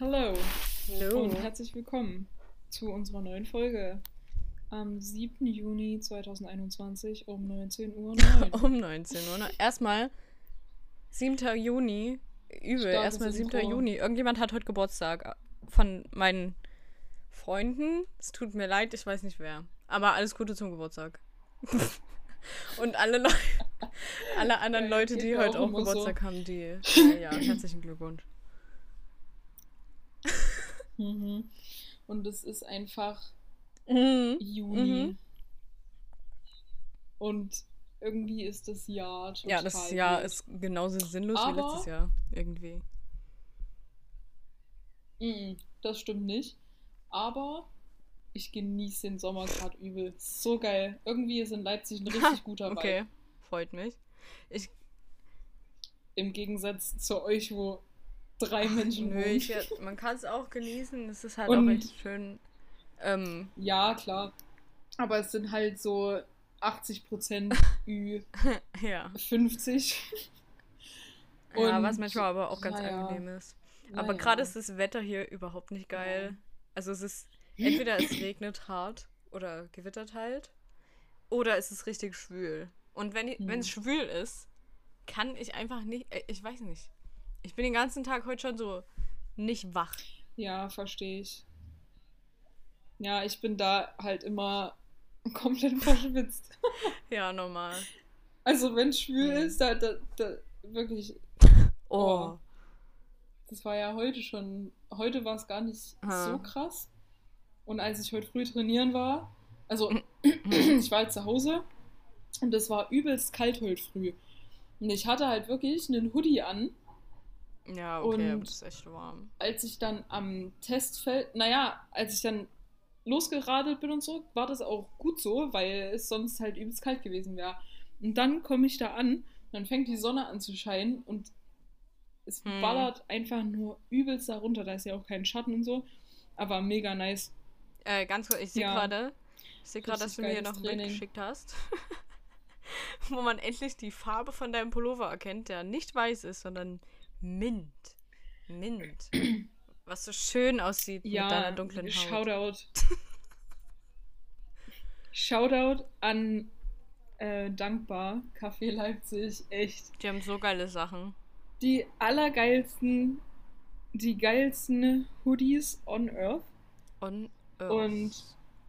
Hallo Hallo. und herzlich willkommen zu unserer neuen Folge am 7. Juni 2021 um 19.09 Uhr. Um 19 Uhr. ne? Erstmal 7. Juni. Übel. Starkes Erstmal 7. Intro. Juni. Irgendjemand hat heute Geburtstag von meinen Freunden. Es tut mir leid, ich weiß nicht wer. Aber alles Gute zum Geburtstag. Und alle, Leu alle anderen Leute, die heute auch immer so. Geburtstag haben, die. Ja, ja, herzlichen Glückwunsch. Mhm. Und es ist einfach Mhm. Juni. Mhm. Und irgendwie ist das Jahr total Ja, das Jahr wild. ist genauso sinnlos wie Aber- letztes Jahr. Irgendwie. Mhm, das stimmt nicht. Aber ich genieße den Sommer gerade übel. So geil. Irgendwie ist in Leipzig ein richtig guter Vibe. Okay, freut mich. Ich, Im Gegensatz zu euch, wo drei Menschen Nö, wohnen. man kann es auch genießen. Es ist halt Und- auch echt schön. Ähm, Ja, klar. Aber es sind halt so 80% Ü ja. 50. ja, Und- was manchmal aber auch ganz naja. angenehm ist. Aber Naja. gerade ist das Wetter hier überhaupt nicht geil. Ja. Also es ist entweder es regnet hart oder gewittert halt, oder es ist richtig schwül. Und wenn Hm. es schwül ist, kann ich einfach nicht, äh, ich weiß nicht. Ich bin den ganzen Tag heute schon so nicht wach. Ja, verstehe ich. Ja, ich bin da halt immer komplett verschwitzt. Ja, normal. Also wenn es schwül Mhm. ist, da, da, da wirklich, Oh. Oh. das war ja heute schon, heute war es gar nicht Ah. so krass. Und als ich heute früh trainieren war, also ich war halt zu Hause und es war übelst kalt heute früh. Und ich hatte halt wirklich einen Hoodie an, Ja, okay, Und- das ist echt warm. als ich dann am Testfeld, naja, als ich dann losgeradelt bin und so, war das auch gut so, weil es sonst halt übelst kalt gewesen wäre. Und dann komme ich da an, dann fängt die Sonne an zu scheinen und es Hm. ballert einfach nur übelst da runter. Da ist ja auch kein Schatten und so, aber mega nice. Äh, ganz kurz, ich sehe Ja. gerade, ich sehe gerade, dass du mir hier noch ein Bild geschickt hast, wo man endlich die Farbe von deinem Pullover erkennt, der nicht weiß ist, sondern Mint. Mint. Was so schön aussieht Ja, mit deiner dunklen Haut. Shoutout. Shoutout an äh, Dankbar, Café Leipzig, echt. Die haben so geile Sachen. die allergeilsten, die geilsten Hoodies on Earth. On Earth. Und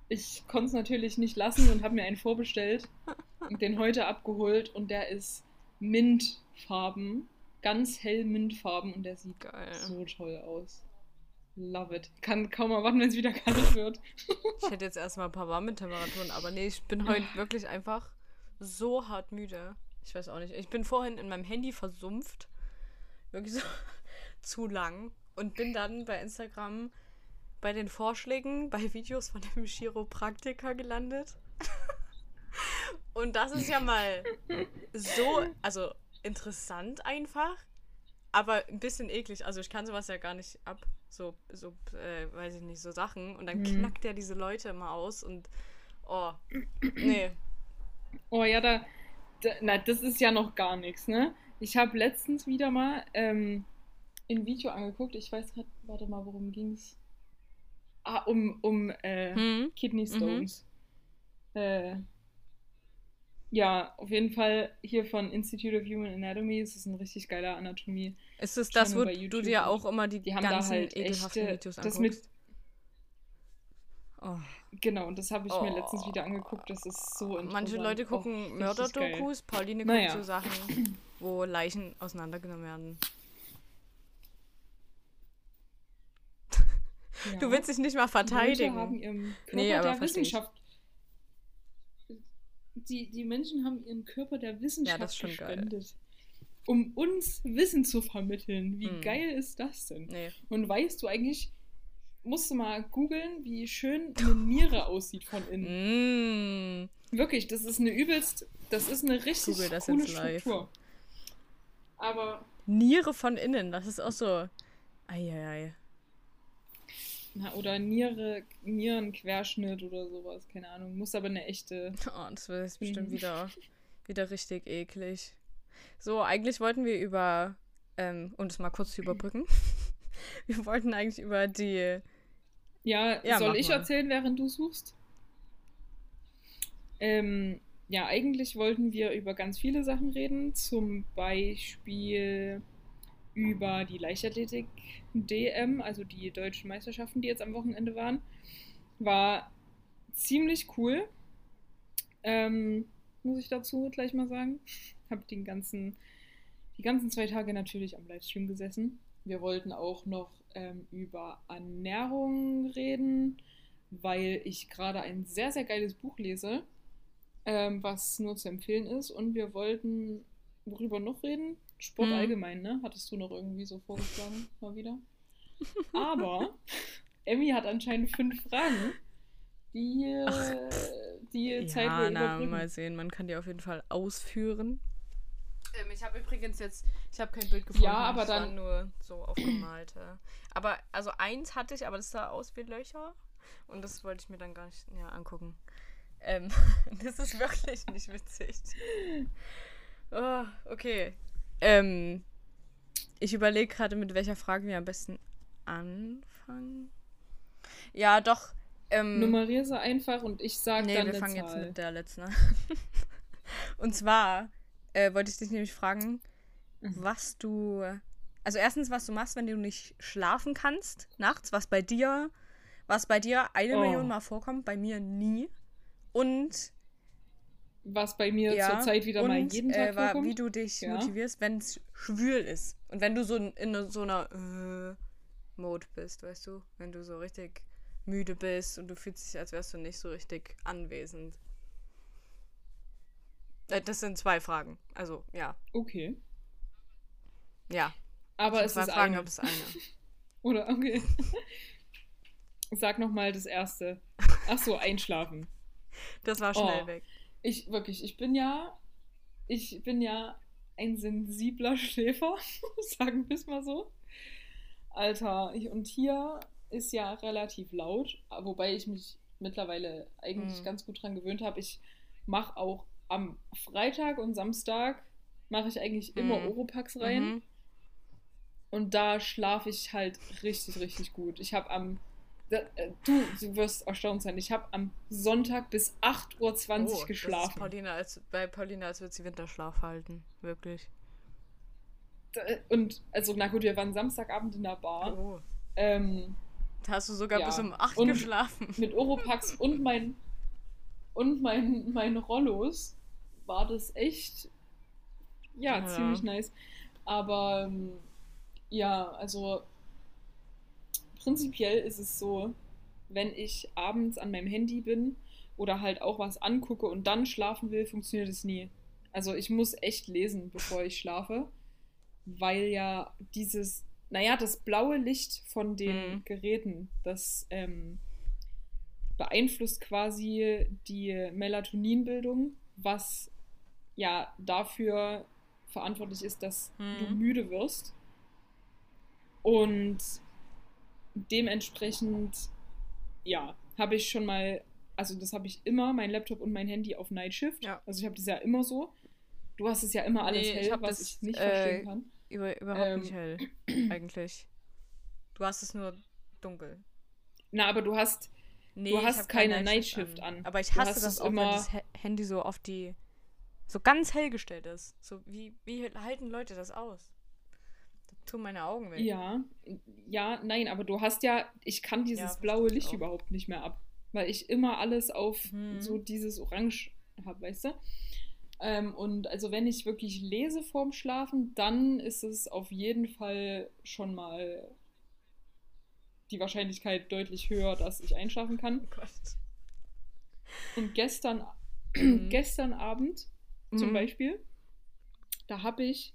ich konnte es natürlich nicht lassen und habe mir einen vorbestellt und den heute abgeholt und der ist Mintfarben, ganz hell Mintfarben und der sieht Geil. so toll aus. Love it. Kann kaum erwarten, wenn es wieder kalt wird. Ich hätte jetzt erstmal ein paar warme Temperaturen, aber nee, ich bin heute wirklich einfach so hart müde. Ich weiß auch nicht. Ich bin vorhin in meinem Handy versumpft. Wirklich so zu lang. Und bin dann bei Instagram bei den Vorschlägen, bei Videos von dem Chiropraktiker gelandet. Und das ist ja mal so, also interessant einfach, aber ein bisschen eklig. Also ich kann sowas ja gar nicht ab. So, so, äh, weiß ich nicht, so Sachen. Und dann Mhm. knackt er diese Leute immer aus und oh, nee. Oh ja, da, da na, das ist ja noch gar nichts, ne? Ich habe letztens wieder mal ähm, ein Video angeguckt. Ich weiß gerade, warte mal, worum ging's? Ah, um, um äh, Hm? Kidney Stones. Äh, ja, auf jeden Fall hier von Institute of Human Anatomy. Es ist ein richtig geiler Anatomie. Ist es das, wo du dir auch immer die, Die haben da ganzen halt ekelhaften echte, Videos das anguckst? mit, oh. genau, und das habe ich mir Oh. letztens wieder angeguckt. Das ist so interessant. Manche Leute Auch gucken Mörderdokus, Pauline Naja. guckt so Sachen, wo Leichen auseinandergenommen werden. geil. Du Ja. willst dich nicht mal Leute verteidigen. haben Körper Nee, aber der versteh ich. Die, die Menschen haben ihren Körper der Wissenschaft das ist schon geil. gespendet. Um uns Wissen zu vermitteln. Wie Hm. geil ist das denn? Nee. Und weißt du eigentlich, musst du mal googeln, wie schön eine Niere aussieht von innen. Mm. Wirklich, das ist eine übelst, das ist eine richtig Google das coole jetzt live. Struktur. Aber, Niere von innen, das ist auch so. Eieiei. Na, oder Niere, Nierenquerschnitt oder sowas, keine Ahnung. Muss aber eine echte. Oh, das wird jetzt bestimmt wieder, wieder richtig eklig. So, eigentlich wollten wir über, ähm, um das mal kurz zu überbrücken, wir wollten eigentlich über die. Ja, Ja, soll ich mal. erzählen, während du suchst? Ähm, ja, eigentlich wollten wir über ganz viele Sachen reden. Zum Beispiel über die Leichtathletik DM, also die deutschen Meisterschaften, die jetzt am Wochenende waren. War ziemlich cool. Ähm, muss ich dazu gleich mal sagen. Habe den ganzen, die ganzen zwei Tage natürlich am Livestream gesessen. Wir wollten auch noch ähm, über Ernährung reden, weil ich gerade ein sehr, sehr geiles Buch lese, ähm, was nur zu empfehlen ist. Und wir wollten, worüber noch reden? Sport Hm. allgemein, ne? Hattest du noch irgendwie so vorgeschlagen, mal wieder? Aber Emmy hat anscheinend fünf Fragen, die äh, die Zeit ja, na, überbrücken. mal sehen. Man kann die auf jeden Fall ausführen. Ähm, ich habe übrigens jetzt, ich habe kein Bild Ja, aber dann- nur so aufgemalte. aber also eins hatte ich, aber das sah aus wie Löcher und das wollte ich mir dann gar nicht ja, angucken. Ähm, das ist wirklich nicht witzig. Oh, okay. Ähm, ich überlege gerade, mit welcher Frage wir am besten anfangen. Ja, doch. Ähm, Nummerier sie einfach und ich sag Nee, dann wir eine fangen jetzt Zahl. mit der letzten an. Und zwar äh, wollte ich dich nämlich fragen, Mhm. was du. Also erstens, was du machst, wenn du nicht schlafen kannst nachts, was bei dir, was bei dir eine Oh. Million Mal vorkommt, bei mir nie. Und Was bei mir ja, zurzeit wieder und, mal jeden Tag äh, war, vorkommt. wie du dich Ja. motivierst, wenn es schwül ist. Und wenn du so in, in so einer äh, Mode bist, weißt du? Wenn du so richtig müde bist und du fühlst dich, als wärst du nicht so richtig anwesend. Äh, Das sind zwei Fragen. Also, ja. Okay. Ja. Aber es zwei ist Fragen, eine. aber es eine. Oder okay. Sag nochmal das erste. Ach so, einschlafen. Das war schnell Oh. weg. Ich wirklich, ich bin ja, ich bin ja ein sensibler Schläfer, sagen wir es mal so. Alter, ich, und hier ist ja relativ laut, wobei ich mich mittlerweile eigentlich Mhm. ganz gut dran gewöhnt habe. Ich mache auch am Freitag und Samstag mache ich eigentlich immer Mhm. Oropax rein. Mhm. Und da schlafe ich halt richtig, richtig gut. Ich habe am. Äh, Du, du wirst erstaunt sein. Ich habe am Sonntag bis 8.20 Uhr Oh, Das ist geschlafen. Paulina als, bei Paulina, als würde sie Winterschlaf halten. Wirklich. Da- Und, also, na gut, wir waren Samstagabend in der Bar. Oh. Ähm, Da hast du sogar Ja. bis um 8 Und- geschlafen. mit Oropax und mein. Und mein, mein Rollos war das echt. Ja, Ja. ziemlich nice. Aber. ähm, Ja, also. Prinzipiell ist es so, wenn ich abends an meinem Handy bin oder halt auch was angucke und dann schlafen will, funktioniert es nie. Also ich muss echt lesen, bevor ich schlafe, weil ja dieses, naja, das blaue Licht von den Mhm. Geräten, das ähm, beeinflusst quasi die Melatoninbildung, was ja dafür verantwortlich ist, dass du Mhm. müde wirst. Und dementsprechend, ja, habe ich schon mal, also das habe ich immer, mein Laptop und mein Handy auf Night Shift. Ja. Also ich habe das ja immer so. Du hast es ja immer alles Nee, ich hell, hab was das, ich nicht äh, verstehen kann. Über, überhaupt Ähm. nicht hell. Eigentlich. Du hast es nur dunkel. Na, aber du hast, Nee, Du ich hast hab kein keine Nightshift Nightshift an. Aber ich hasse das auch, wenn immer- das He- Handy so auf die. so ganz hell gestellt ist. So, wie, wie halten Leute das aus? Tun meine Augen weh. ja, ja, nein, aber du hast ja, ich kann dieses verstehe blaue ich Licht auch. überhaupt nicht mehr ab, weil ich immer alles auf Mhm. so dieses Orange habe, weißt du? Ähm, und also wenn ich wirklich lese vorm Schlafen, dann ist es auf jeden Fall schon mal die Wahrscheinlichkeit deutlich höher, dass ich einschlafen kann. Oh. Und gestern, Mhm. gestern Abend zum Mhm. Beispiel, da habe ich,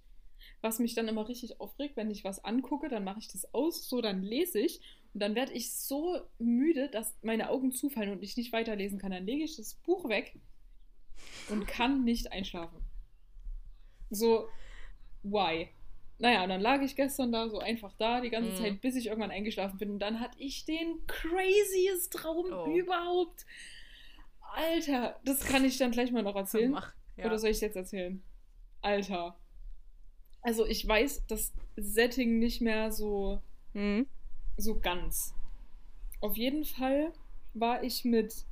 was mich dann immer richtig aufregt, wenn ich was angucke, dann mache ich das aus, so, dann lese ich und dann werde ich so müde, dass meine Augen zufallen und ich nicht weiterlesen kann. Dann lege ich das Buch weg und kann nicht einschlafen. So, why? Naja, und dann lag ich gestern da, so einfach da, die ganze Mhm. Zeit, bis ich irgendwann eingeschlafen bin. Und dann hatte ich den craziest Traum Oh. überhaupt. Alter, das kann ich dann gleich mal noch erzählen. Mach. Ja. Oder soll ich jetzt erzählen? Alter. Also ich weiß das Setting nicht mehr so Mhm. so ganz. Auf jeden Fall war ich mit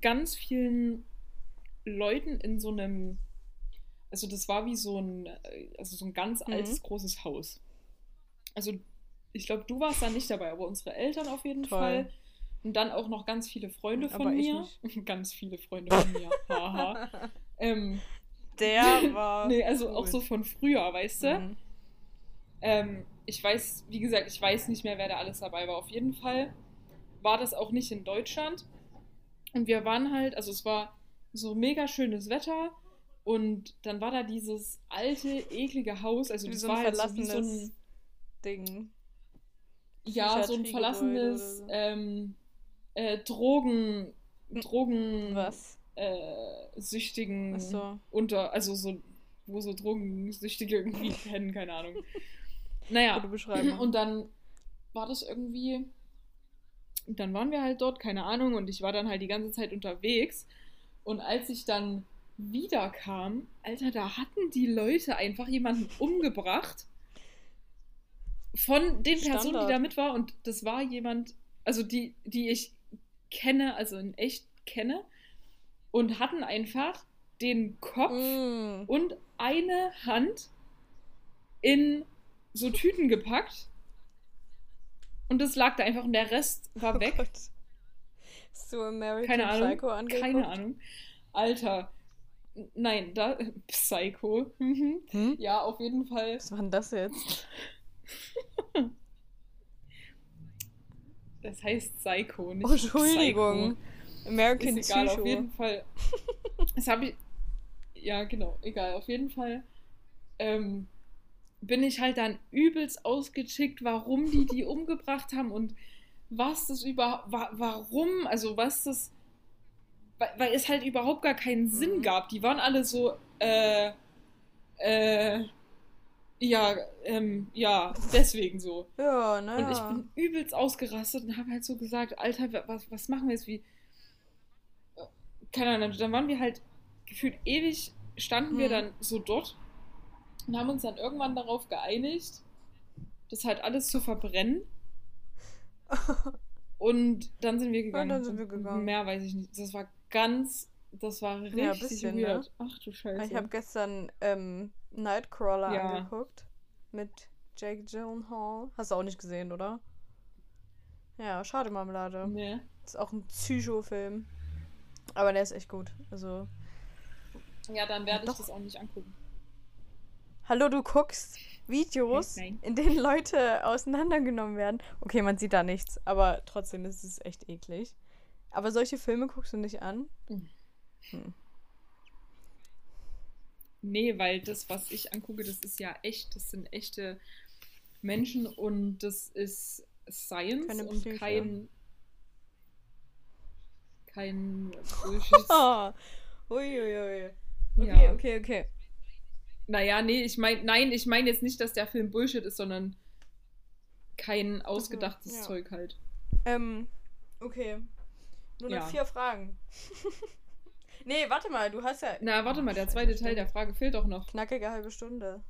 ganz vielen Leuten in so einem, also das war wie so ein, also so ein ganz Mhm. altes, großes Haus. Also ich glaube, du warst da nicht dabei, aber unsere Eltern auf jeden Toll. Fall. Und dann auch noch ganz viele Freunde von Aber mir. ganz viele Freunde von mir. Haha. ähm, Der war. nee, also auch cool. so von früher, weißt du? Mhm. Ähm, ich weiß, wie gesagt, ich weiß nicht mehr, wer da alles dabei war. Auf jeden Fall war das auch nicht in Deutschland. Und wir waren halt, also es war so mega schönes Wetter. Und dann war da dieses alte, eklige Haus. Also Wie das so war halt so wie verlassenes so ein, Ding. ja, so ein verlassenes ähm, äh, Drogen, Drogen, Was? Äh, süchtigen so. unter, also so, wo so Drogensüchtige irgendwie pennen, keine Ahnung. Naja, und dann war das irgendwie, dann waren wir halt dort, keine Ahnung, und ich war dann halt die ganze Zeit unterwegs. Und als ich dann wiederkam, Alter, da hatten die Leute einfach jemanden umgebracht von den Personen, Standard. die da mit war. Und das war jemand, also die, die ich kenne, also in echt kenne, und hatten einfach den Kopf Mm. und eine Hand in so Tüten gepackt. Und das lag da einfach und der Rest war Oh weg. Gott. Du American Keine Ahnung. Psycho angeguckt? Keine Ahnung. Alter. Nein, da. Psycho. Mhm. Hm? Ja, auf jeden Fall. Was war denn das jetzt? Das heißt Psycho, nicht Oh, Entschuldigung. Psycho. American Ist egal, Psycho. auf jeden Fall. Das habe ich. Ja, genau, egal. Auf jeden Fall ähm, bin ich halt dann übelst ausgechickt, warum die die umgebracht haben und was das überhaupt. Wa warum, also was das. Weil, es halt überhaupt gar keinen Sinn Mhm. gab. Die waren alle so. Äh. Äh. Ja, ähm, ja, deswegen so. Ja, naja. Und ich bin übelst ausgerastet und habe halt so gesagt, Alter, wa- was, was machen wir jetzt? Wie. Keine Ahnung, dann waren wir halt gefühlt ewig, standen wir Hm. dann so dort und haben uns dann irgendwann darauf geeinigt, das halt alles zu verbrennen. Und dann sind wir gegangen. dann sind wir gegangen. Mehr weiß ich nicht. Das war ganz, das war richtig Ja, bisschen, ne? weird. Ach du Scheiße. Ich habe gestern ähm, Nightcrawler Ja. angeguckt. Mit Jake Gyllenhaal. Hast du auch nicht gesehen, oder? Ja, schade Marmelade. nee. Ist auch ein Psycho-Film. Aber der ist echt gut. Also. Ja, dann werde ich Doch. das auch nicht angucken. Hallo, du guckst Videos, Nein. in denen Leute auseinandergenommen werden. Okay, man sieht da nichts, aber trotzdem ist es echt eklig. Aber solche Filme guckst du nicht an? Mhm. Hm. Nee, weil das, was ich angucke, das ist ja echt, das sind echte Menschen und das ist Science und kein kein Bullshit. Uiuiui. Okay, Ja. okay, okay. naja, nee, ich meine, nein, ich meine jetzt nicht, dass der Film Bullshit ist, sondern kein ausgedachtes ja. Zeug halt. Ähm, okay. Nur noch Ja. vier Fragen. nee, warte mal, du hast ja. Na, warte mal, der zweite Teil der Frage fehlt doch noch. Knackige halbe Stunde.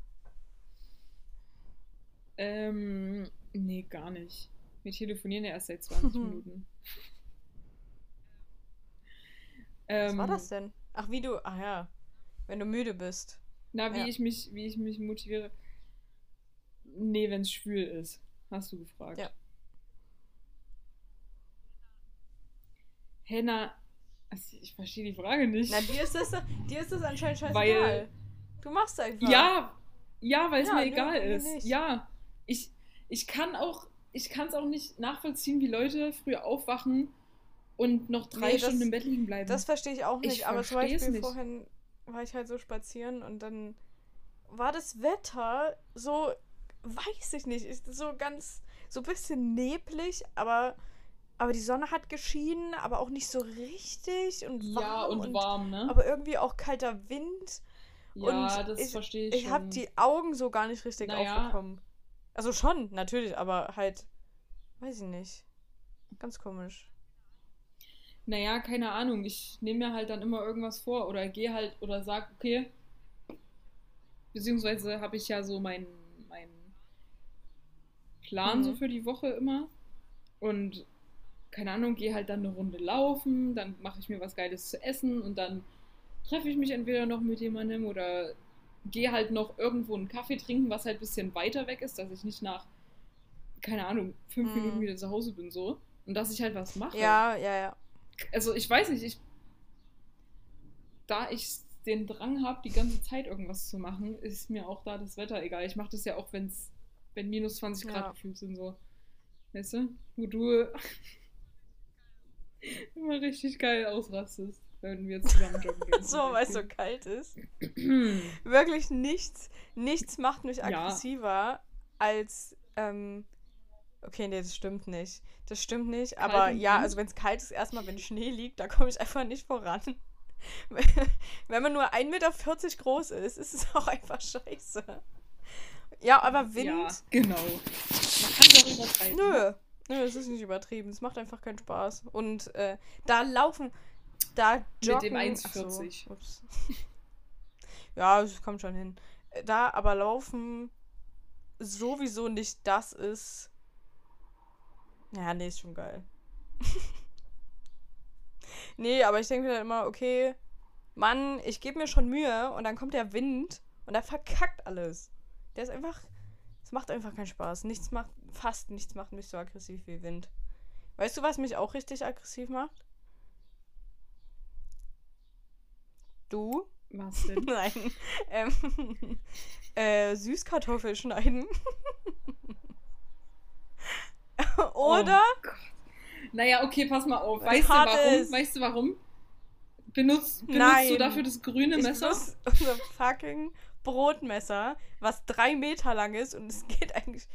Ähm, nee, gar nicht. Wir telefonieren ja erst seit 20 Minuten. Was Ähm, war das denn? Ach, wie du. Ach ja. Wenn du müde bist. Na, wie Ja. ich mich, wie ich mich motiviere. Nee, wenn es schwül ist. Hast du gefragt. Ja. Henna, also ich verstehe die Frage nicht. Na, dir ist das, dir ist das anscheinend scheißegal. Weil- du machst einfach. ja, ja, weil es Ja, mir egal mir ist. nicht. Ja, ich, ich kann auch, ich kann es auch nicht nachvollziehen, wie Leute früh aufwachen und noch drei Nee, das- Stunden im Bett liegen bleiben. Das verstehe ich auch Ich nicht. aber zum Beispiel nicht. vorhin war ich halt so spazieren und dann war das Wetter so, weiß ich nicht, ist so ganz, so ein bisschen neblig, aber, aber die Sonne hat geschienen, aber auch nicht so richtig und warm. ja, und, warm, ne? Aber irgendwie auch kalter Wind. ja, und das ich- verstehe ich, Ich habe die Augen so gar nicht richtig Naja. aufbekommen. Also schon, natürlich, aber halt, weiß ich nicht. Ganz komisch. Naja, keine Ahnung. Ich nehme mir halt dann immer irgendwas vor oder gehe halt oder sag, okay. Beziehungsweise habe ich ja so meinen mein Plan Mhm. so für die Woche immer. und keine Ahnung, gehe halt dann eine Runde laufen, dann mache ich mir was Geiles zu essen und dann treffe ich mich entweder noch mit jemandem oder gehe halt noch irgendwo einen Kaffee trinken, was halt ein bisschen weiter weg ist, dass ich nicht nach, keine Ahnung, fünf Hm. Minuten wieder zu Hause bin so. Und dass ich halt was mache. Ja, ja, ja. Also ich weiß nicht, ich. Da ich den Drang habe, die ganze Zeit irgendwas zu machen, ist mir auch da das Wetter egal. Ich mache das ja auch, wenn's, wenn minus 20 Grad Ja. gefühlt sind, so. Weißt du? Wo du immer richtig geil ausrastest, wenn wir zusammen joggen gehen. So, weil es so kalt ist. Wirklich nichts, nichts macht mich Ja. aggressiver als, ähm, okay, nee, das stimmt nicht. Das stimmt nicht, aber und ja, also wenn es kalt ist, erstmal, wenn Schnee liegt, da komme ich einfach nicht voran. wenn man nur 1,40 Meter groß ist, ist es auch einfach scheiße. Ja, aber Wind, Ja, genau. Man kann es auch übertreiben. nö. Nö, es ist nicht übertrieben. Es macht einfach keinen Spaß. Und äh, da laufen, da joggen. dem ach so, 1,40. ups. ja, das kommt schon hin. Äh, Da aber laufen sowieso nicht das ist. Ja, nee, ist schon geil. nee, aber ich denke mir dann immer, okay, Mann, ich gebe mir schon Mühe und dann kommt der Wind und der verkackt alles. Der ist einfach. Es macht einfach keinen Spaß. Nichts macht, fast nichts macht mich so aggressiv wie Wind. Weißt du, was mich auch richtig aggressiv macht? Du? Was denn? Nein. Ähm, äh, Süßkartoffel schneiden. Oder? Oh Gott. Naja, okay, pass mal auf. Weißt du warum? ist. Weißt du warum? Benutzt, benutzt Nein. du dafür das grüne Ich Messer? nutze unser fucking Brotmesser, was drei Meter lang ist und es geht eigentlich.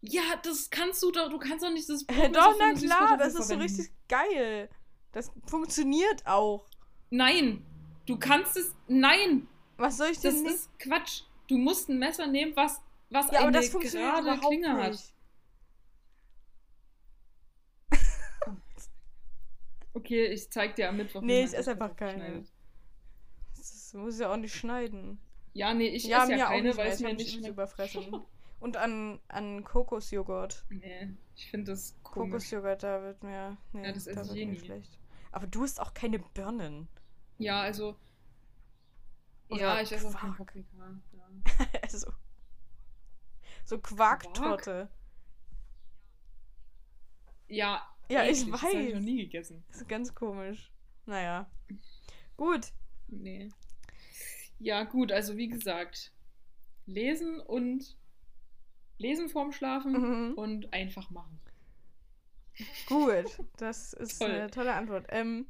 Ja, das kannst du doch. Du kannst doch nicht das Äh, Brotmesser doch, für na klar, das ist so verwenden. richtig geil. Das funktioniert auch. Nein, du kannst es. Nein, Was soll ich das denn nicht? ist Quatsch. Du musst ein Messer nehmen, was, was Ja, aber eine das funktioniert gerade überhaupt Klinge hat. Okay, ich zeig dir am Mittwoch. Nee, ich esse einfach keine. Das muss ich ja auch nicht schneiden. Ja, nee, ich ja, esse ja keine, weil es ich mir nicht schmeckt. überfressen. Und an, an Kokosjoghurt. Nee, ich finde das komisch. Kokosjoghurt, da wird mir. Nee, Ja, das esse da ich wird mir nie. schlecht. Aber du isst auch keine Birnen. Ja, also. Oder ja, ich esse auch kein Quark. Paprika. Ja. also. So Quarktorte. Ja, Ja, ich eklig, Das habe ich weiß. noch nie gegessen. Das ist ganz komisch. Naja. Gut. Nee. Ja, gut, also wie gesagt, lesen und lesen vorm Schlafen Mhm. und einfach machen. Gut. Das ist Toll. eine tolle Antwort. Ähm,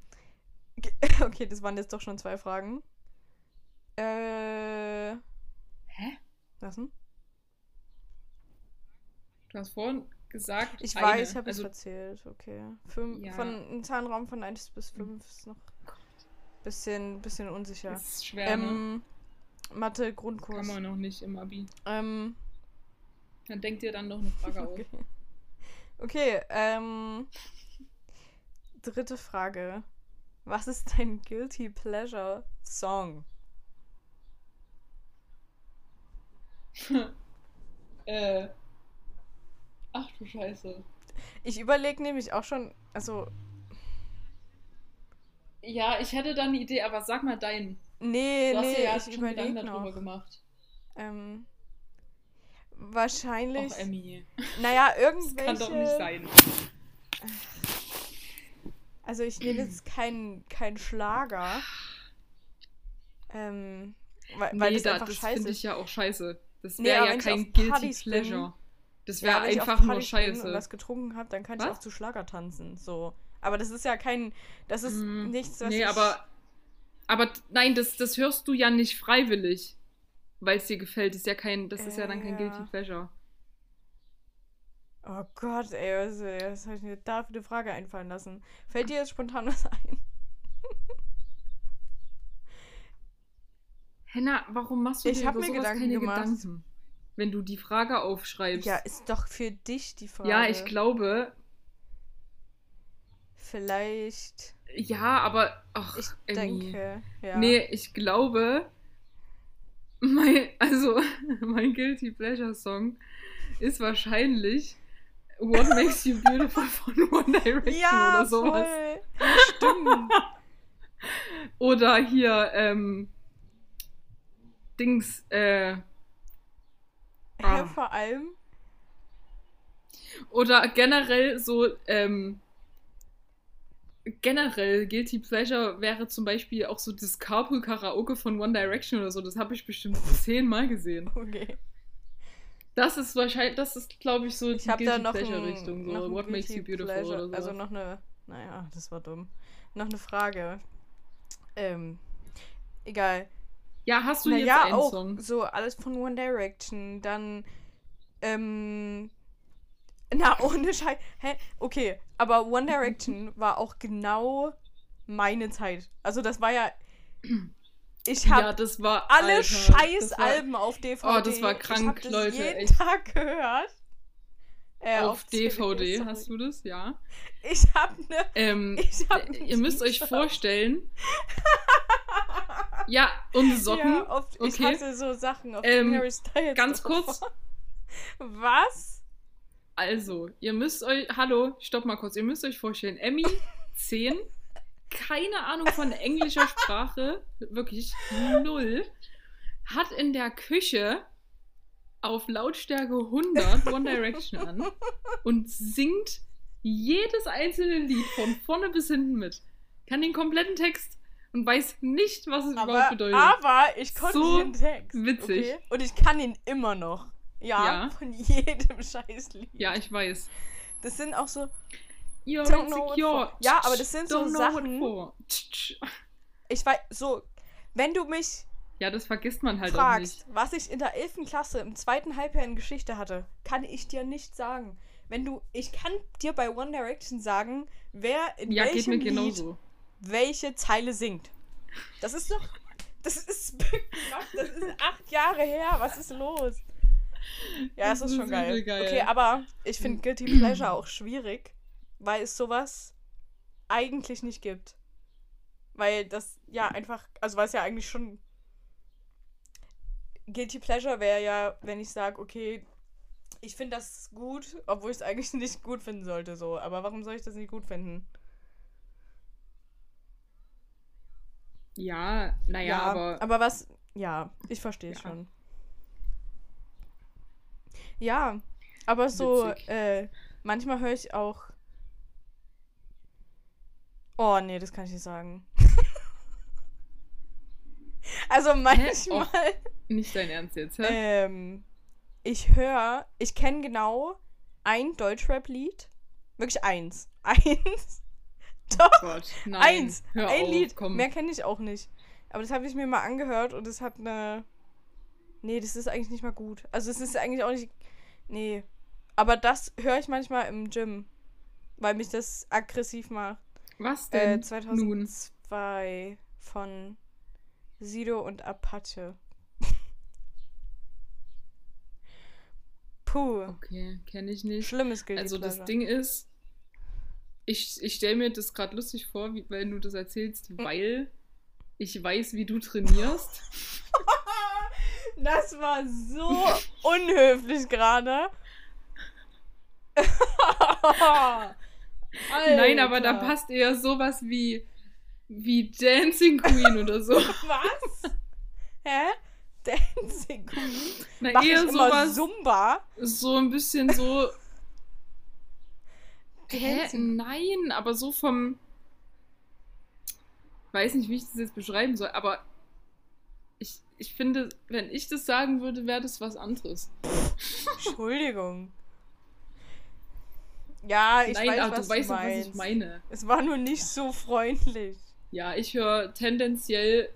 okay, das waren jetzt doch schon zwei Fragen. Äh. Hä? Was denn? Du hast vorhin gesagt, Ich eine. weiß, ich habe es also, verzählt. Okay. Fünf, Ja. Von einem Zahnraum von 1 bis 5 ist noch bisschen, bisschen unsicher. das ist schwer, ne? Ähm, Mathe Grundkurs. Kann man noch nicht im Abi. Ähm, Dann denkt ihr dann noch eine Frage auf. okay. okay, ähm. Dritte Frage. Was ist dein Guilty Pleasure Song? äh. Ach du Scheiße. Ich überlege nämlich auch schon, also, Ja, ich hätte da eine Idee, aber sag mal deinen. nee, Du hast nee, ja ich überlege darüber gemacht. Ähm, wahrscheinlich. Och, Emmy. Naja, Das irgendwelche. kann doch nicht sein. Also ich nehme jetzt keinen kein Schlager. Ähm, weil, weil nee, das da, einfach das scheiße finde ich ja auch scheiße. Das Nee, wäre aber ja kein Guilty Partys bin- Pleasure. Das Ja, wäre wenn ich auf einfach nur scheiße. Und was getrunken habe, dann kann ich Was? auch zu Schlager tanzen. So. Aber das ist ja kein. Das ist Mm, nichts, was nee, ich. aber. Aber nein, das, das hörst du ja nicht freiwillig. Weil es dir gefällt. Das ist ja kein. Das ist ja dann kein Äh, Ja. Guilty Pleasure. Oh Gott, ey, was, was habe ich mir da für eine Frage einfallen lassen? Fällt dir jetzt spontan was ein? Henna, warum machst du Ich dir hab über mir Gedanken keine gemacht. Gedanken? Wenn du die Frage aufschreibst. Ja, ist doch für dich die Frage. ja, ich glaube. Vielleicht. Ja, aber. Ach, Ich Emmy. denke. Ja. Nee, ich glaube. Mein, also, mein Guilty Pleasure Song ist wahrscheinlich What Makes You Beautiful von One Direction Ja, oder sowas. voll. Stimmt. Oder hier, ähm, Dings, äh, Ah. vor allem. oder generell so, ähm, generell Guilty Pleasure wäre zum Beispiel auch so das Carpool Karaoke von One Direction oder so. Das habe ich bestimmt zehnmal gesehen. Okay. Das ist wahrscheinlich, das ist, glaube ich, so Ich die Guilty noch Pleasure ein, Richtung. So, What Makes You Beautiful Pleasure. oder so. Also noch eine. Naja, das war dumm. Noch eine Frage. Ähm. Egal. Ja, hast du jetzt Naja, einen auch Song? so alles von One Direction. Dann. Ähm. Na, ohne Scheiß. Hä? Okay, aber One Direction war auch genau meine Zeit. Also, das war ja. Ich habe Ja, das war alle Alter, scheiß das war Alben auf DVD. Oh, das war ich krank, das Leute, jeden echt. Tag gehört. Äh, Auf CD, DVD, sorry. hast du das? Ja. Ich hab ne. Ähm, Ich hab äh, ihr müsst euch vorstellen. ja, und Socken. Ja, ich okay. hatte so Sachen auf Ähm, dem Harry Styles. ganz drauf. kurz. Was? Also, ihr müsst euch. Hallo, stopp mal kurz. Ihr müsst euch vorstellen, Emmy, 10, keine Ahnung von englischer Sprache, wirklich null, hat in der Küche auf Lautstärke 100 One Direction an und singt jedes einzelne Lied von vorne bis hinten mit. Kann den kompletten Text und weiß nicht, was es überhaupt Aber, bedeutet. aber ich konnte So den Text. witzig. Okay? Und ich kann ihn immer noch. Ja, Ja. von jedem Scheißlied. ja, ich weiß. Das sind auch so. You're Don't insecure. Ja, aber das sind so Don't what Sachen-. Ich weiß, so, wenn du mich Ja, das vergisst man halt auch fragst, nicht. was ich in der 11. Klasse im zweiten Halbjahr in Geschichte hatte, kann ich dir nicht sagen. Wenn du, ich kann dir bei One Direction sagen, wer in Ja, geht welchem mir Lied genauso. Welche Zeile singt. Das ist doch, das ist das ist acht Jahre her. Was ist los? Ja, Das es ist schon ist geil. übel geil. Okay, aber ich finde Guilty Pleasure auch schwierig, weil es sowas eigentlich nicht gibt. Weil das ja einfach, also weil es ja eigentlich schon Guilty Pleasure wäre ja, wenn ich sage, okay, ich finde das gut, obwohl ich es eigentlich nicht gut finden sollte, so. Aber warum soll ich das nicht gut finden? Ja, naja, aber, aber was, ja, ich verstehe Ja. schon. Ja, aber so, äh, manchmal höre ich auch. Oh, nee, das kann ich nicht sagen. also manchmal. nicht dein Ernst jetzt, hä? Ähm, ich höre, ich kenne genau ein Deutschrap-Lied. Wirklich eins. Eins. Doch, oh Gott, nein. eins. Hör ein auf, Lied. komm. Mehr kenne ich auch nicht. Aber das habe ich mir mal angehört und es hat eine. Nee, das ist eigentlich nicht mal gut. Also es ist eigentlich auch nicht. Nee. Aber das höre ich manchmal im Gym. Weil mich das aggressiv macht. Was Äh, denn? 2002 von Sido und Apache. Puh. Okay, kenne ich nicht. Schlimmes Guilty Also das. Ding ist, ich, ich stelle mir das gerade lustig vor, wie, wenn du das erzählst, Hm. weil ich weiß, wie du trainierst. Das war so unhöflich gerade. Nein, aber da passt eher sowas wie, wie Dancing Queen oder so. Was? Hä? Dancing Queen? Na, Mach ich eher immer sowas, Zumba? so ein bisschen so. Hä? Nein, aber so vom. Weiß nicht, wie ich das jetzt beschreiben soll, aber ich, ich finde, wenn ich das sagen würde, wäre das was anderes. Entschuldigung. Ja, ich Nein, weiß, aber was du weißt du doch, was meinst. ich meine. Es war nur nicht so freundlich. Ja, ich höre tendenziell.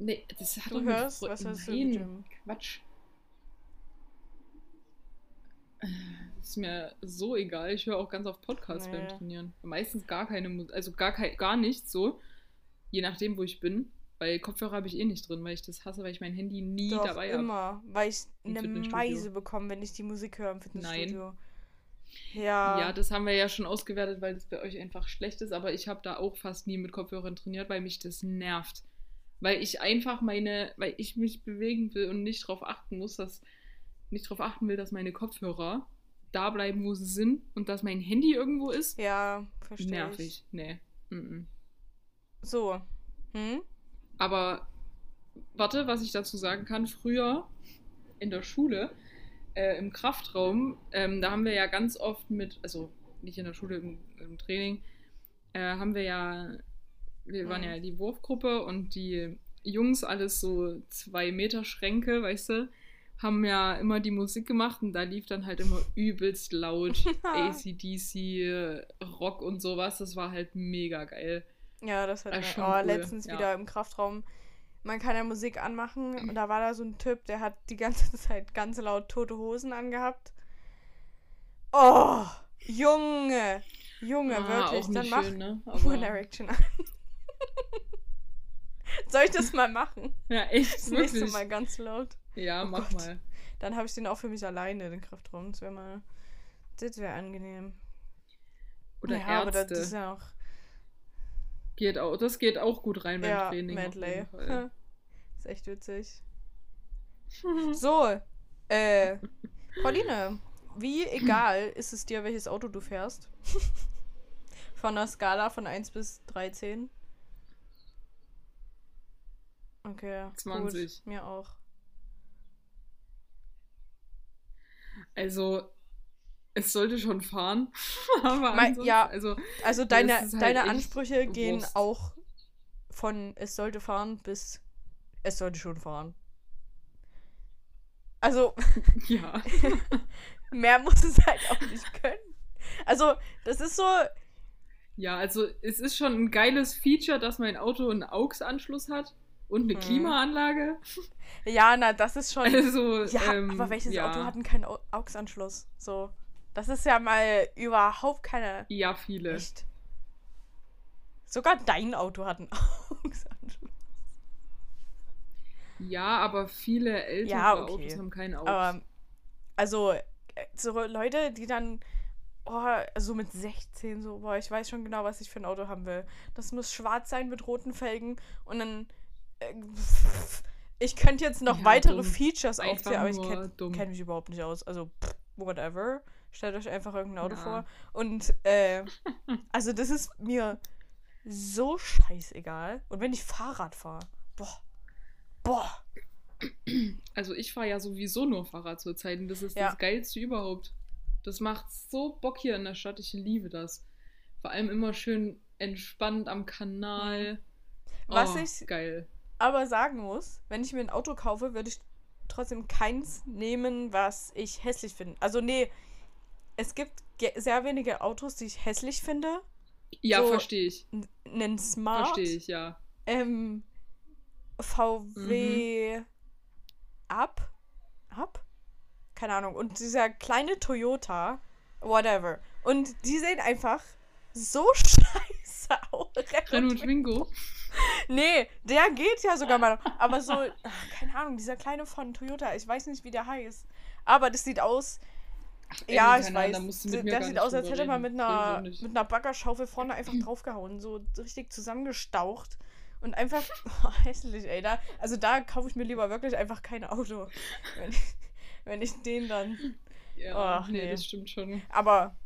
Nee, das hat Du doch mit hörst? Fre- Was hörst du Nein? Quatsch. Ist mir so egal. Ich höre auch ganz oft Podcasts beim Nee. Trainieren. Meistens gar keine Musik, also gar, kein, gar nichts so. Je nachdem, wo ich bin. Weil Kopfhörer habe ich eh nicht drin, weil ich das hasse, weil ich mein Handy nie Doch, dabei habe. immer. Weil ich eine. Meise bekomme, wenn ich die Musik höre im Fitnessstudio. Ja. Ja, das haben wir ja schon ausgewertet, weil das bei euch einfach schlecht ist, aber ich habe da auch fast nie mit Kopfhörern trainiert, weil mich das nervt. Weil ich einfach meine, weil ich mich bewegen will und nicht darauf achten muss, dass, nicht darauf achten will, dass meine Kopfhörer da bleiben, wo sie sind und dass mein Handy irgendwo ist. Ja, verstehe. Nervig. Nee. Mm -mm. So. Hm? Aber warte, was ich dazu sagen kann, früher in der Schule, äh, im Kraftraum, ähm, da haben wir ja ganz oft mit, also nicht in der Schule, im, im Training, äh, haben wir ja, wir waren Mhm. ja die Wurfgruppe und die Jungs, alles so zwei Meter Schränke, weißt du, haben ja immer die Musik gemacht und da lief dann halt immer übelst laut ACDC, Rock und sowas. Das war halt mega geil. Ja, das hat Ah, mir schon oh, cool, letztens ja. wieder im Kraftraum. Man kann ja Musik anmachen und da war da so ein Typ, der hat die ganze Zeit ganz laut tote Hosen angehabt. Oh, Junge, Junge, Ah, wirklich. Dann schön, ne? One Direction an. Soll ich das mal machen? Ja, echt, Das nächste wirklich. Mal ganz laut. Ja, Oh mach Gott. mal. Dann habe ich den auch für mich alleine, den Kraftraum. Das wäre mal. Das wäre angenehm. Oder ja, aber Ärzte. das ist ja auch. geht auch, das geht auch gut rein beim Ja, Training. Medley. ist echt witzig. So, äh, Pauline, wie egal ist es dir, welches Auto du fährst? Von einer Skala von 1 bis 13? Okay. 20. Gut, mir auch. Also, es sollte schon fahren. aber Mein- ja. Also, Also deine, halt deine Ansprüche gehen Wurst. auch von es sollte fahren bis es sollte schon fahren. Also, ja. mehr muss es halt auch nicht können. Also, das ist so, Ja, also, es ist schon ein geiles Feature, dass mein Auto einen AUX-Anschluss hat und eine Mhm. Klimaanlage. ja, na, das ist schon. Also, Ja, ähm, aber welches ja. Auto hat denn keinen Au- AUX-Anschluss? So. Das ist ja mal überhaupt keine. Ja, viele. Echt. Sogar dein Auto hat einen AUX-Anschluss. Ja, aber viele ältere Ja, okay. Autos haben keinen AUX. Aber, also, äh, so Leute, die dann. Oh, so mit 16, so, boah, ich weiß schon genau, was ich für ein Auto haben will. Das muss schwarz sein mit roten Felgen und dann. Äh, ich könnte jetzt noch Ja, weitere dumm. Features aufzählen, aber ich kenne kenn mich überhaupt nicht aus. Also, whatever. Stellt euch einfach irgendein Auto Ja. vor. Und, äh, also, das ist mir so scheißegal. Und wenn ich Fahrrad fahre, boah. Boah. Also ich fahre ja sowieso nur Fahrrad zurzeit und das ist Ja. das Geilste überhaupt. Das macht so Bock hier in der Stadt, ich liebe das. Vor allem immer schön entspannt am Kanal. Was oh, ich- Geil. Aber sagen muss, wenn ich mir ein Auto kaufe, würde ich trotzdem keins nehmen, was ich hässlich finde. Also nee, es gibt sehr wenige Autos, die ich hässlich finde. Ja, So, verstehe ich. Einen Smart, Verstehe ich, ja. ähm, VW Up, Up, keine Ahnung. Und dieser kleine Toyota, whatever. Und die sehen einfach so scheiße aus. Renault Twingo. Nee, der geht ja sogar mal. noch. Aber so, ach, keine Ahnung, dieser kleine von Toyota, ich weiß nicht, wie der heißt. Aber das sieht aus, ja, Ey, ich keine Ahnung, weiß. da gar sieht aus, als hätte man mit ich einer, mit einer Baggerschaufel vorne einfach draufgehauen. So richtig zusammengestaucht. Und einfach oh, hässlich, ey. Da, also da kaufe ich mir lieber wirklich einfach kein Auto. Wenn ich, wenn ich den dann. Ja, Ach, nee, nee. das stimmt schon. Aber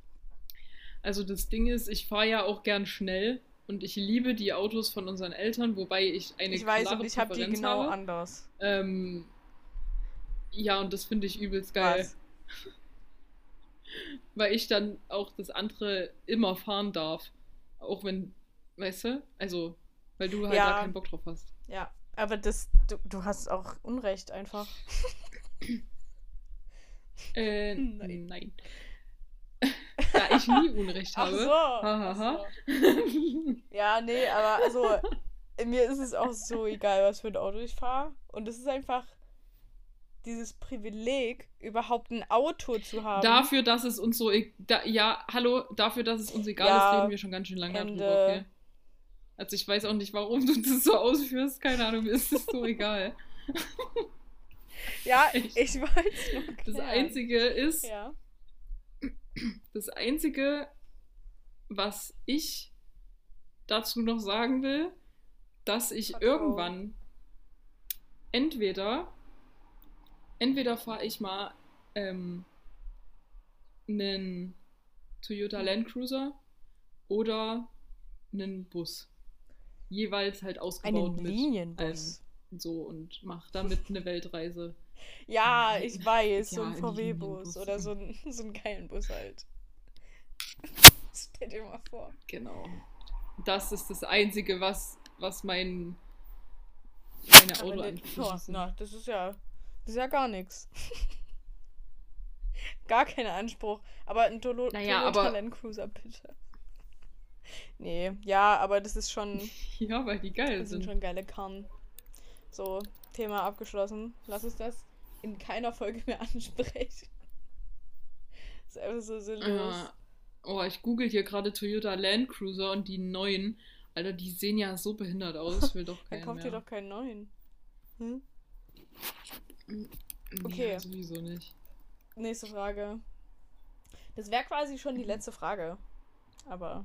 Also das Ding ist, ich fahre ja auch gern schnell und ich liebe die Autos von unseren Eltern, wobei ich eine ich weiß klare und ich habe die genau habe. anders. Ähm, ja, und das finde ich übelst geil. Was? Weil ich dann auch das andere immer fahren darf. Auch wenn, weißt du? Also, weil du halt Ja. da keinen Bock drauf hast. Ja, aber das, du, du hast auch Unrecht einfach. Äh, Nein. nein. da ich nie Unrecht Ach habe. so. Ha, ha, ha. Ja, nee, aber also mir ist es auch so egal, was für ein Auto ich fahre. Und es ist einfach dieses Privileg, überhaupt ein Auto zu haben. Dafür, dass es uns so. e- Da, ja, hallo, dafür, dass es uns egal Ja, ist, reden wir schon ganz schön lange Ende. darüber, okay? Also ich weiß auch nicht, warum du das so ausführst. Keine Ahnung, mir ist es so egal. ja, Echt. ich weiß nur Das. Einzige ist, Ja. Das Einzige, was ich dazu noch sagen will, dass ich Vertrau. irgendwann entweder, entweder fahre ich mal ähm, einen Toyota. Land Cruiser oder einen Bus. Jeweils halt ausgebaut Einen mit Linienbus. allem so und mach damit eine Weltreise. Ja, ich weiß, so Ja, ein ein VW-Bus oder so ein, so einen geilen Bus halt. Stell dir mal vor. Genau. Das ist das Einzige, was, was mein meine Aber ne, oh, sind. na, das ist ja, das ist ja gar nichts. gar kein Anspruch. Aber ein Tolo Naja, Toyota Land Cruiser, bitte. Nee, ja, aber das ist schon, Ja, weil die geil das sind sind. schon geile Karren. So, Thema abgeschlossen. Lass uns das in keiner Folge mehr ansprechen. Das ist einfach so sinnlos. Ja. Oh, ich google hier gerade Toyota Land Cruiser und die neuen. Alter, die sehen ja so behindert aus. Will doch Dann keinen kauft ihr mehr. doch keinen neuen. Hm? Nee, Okay. sowieso nicht. Nächste Frage. Das wäre quasi schon die letzte Frage. Aber.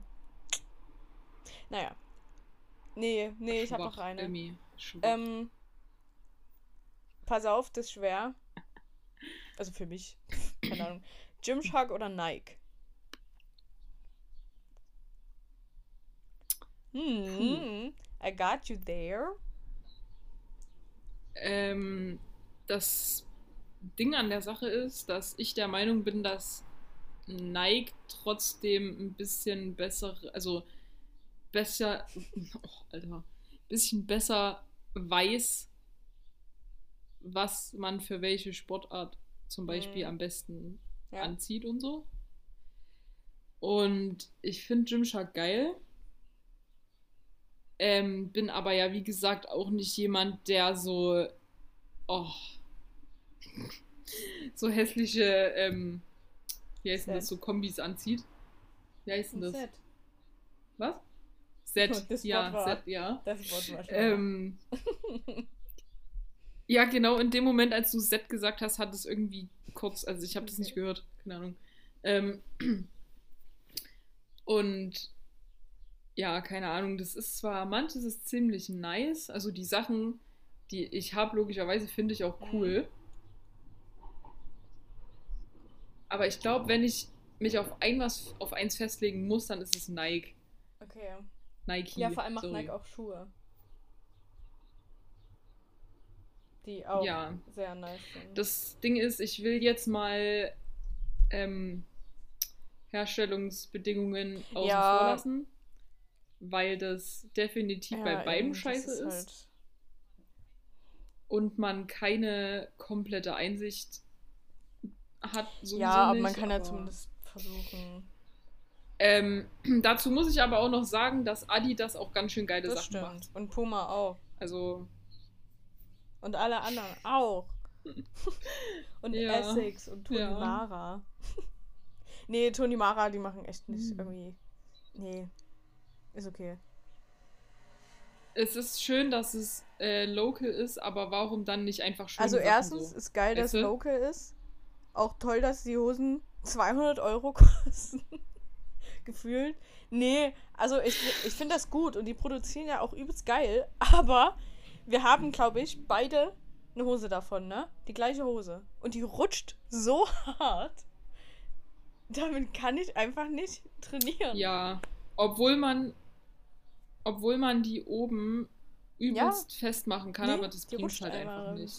Naja. Nee, nee, ich habe noch eine. Ähm. Pass auf, das ist schwer. Also für mich. Keine Ahnung. Gymshark oder Nike? Hm. I got you there. Ähm, das Ding an der Sache ist, dass ich der Meinung bin, dass Nike trotzdem ein bisschen besser, also besser, oh, Alter, bisschen besser weiß, was man für welche Sportart zum Beispiel Mhm. am besten Ja. anzieht und so. Und ich finde Gymshark geil. Ähm, bin aber ja, wie gesagt, auch nicht jemand, der so, oh, so hässliche, ähm, wie heißt denn das, so Kombis anzieht. Wie heißt denn das? Set. Was? Set, ja, Set, ja. Das Wort war schon. Ähm, ja, genau, in dem Moment, als du Set gesagt hast, hat es irgendwie kurz, also ich habe das nicht gehört, keine Ahnung. Ähm, und ja, keine Ahnung, das ist zwar, manches ist ziemlich nice, also die Sachen, die ich habe, logischerweise finde ich auch cool. Aber ich glaube, wenn ich mich auf ein was auf eins festlegen muss, dann ist es Nike. okay. Nike. Ja, vor allem macht sorry. Nike auch Schuhe. Die auch Ja. sehr nice sind. Das Ding ist, ich will jetzt mal ähm, Herstellungsbedingungen außen Ja. vor lassen, weil das definitiv bei Ja, beiden eben, das scheiße ist, halt- und man keine komplette Einsicht hat. Ja, aber nicht, man kann ja aber- zumindest versuchen. Ähm, dazu muss ich aber auch noch sagen, dass Adidas auch ganz schön geile Das Sachen stimmt. macht. Und Puma auch. Also, Und alle anderen auch. und Ja. Essex und Toni Ja. Mara. nee, Toni Mara, die machen echt nicht Hm. irgendwie. Nee. Ist okay. es ist schön, dass es äh, local ist, aber warum dann nicht einfach schön Also Sachen erstens so? ist geil, dass du? Local ist. Auch toll, dass die Hosen 200 Euro kosten. Gefühlt. Nee, also ich, ich finde das gut und die produzieren ja auch übelst geil, aber wir haben, glaube ich, beide eine Hose davon, ne? Die gleiche Hose. Und die rutscht so hart. Damit kann ich einfach nicht trainieren. Ja, obwohl man, obwohl man die oben übelst festmachen kann, Nee, aber das bringt halt einfach nicht.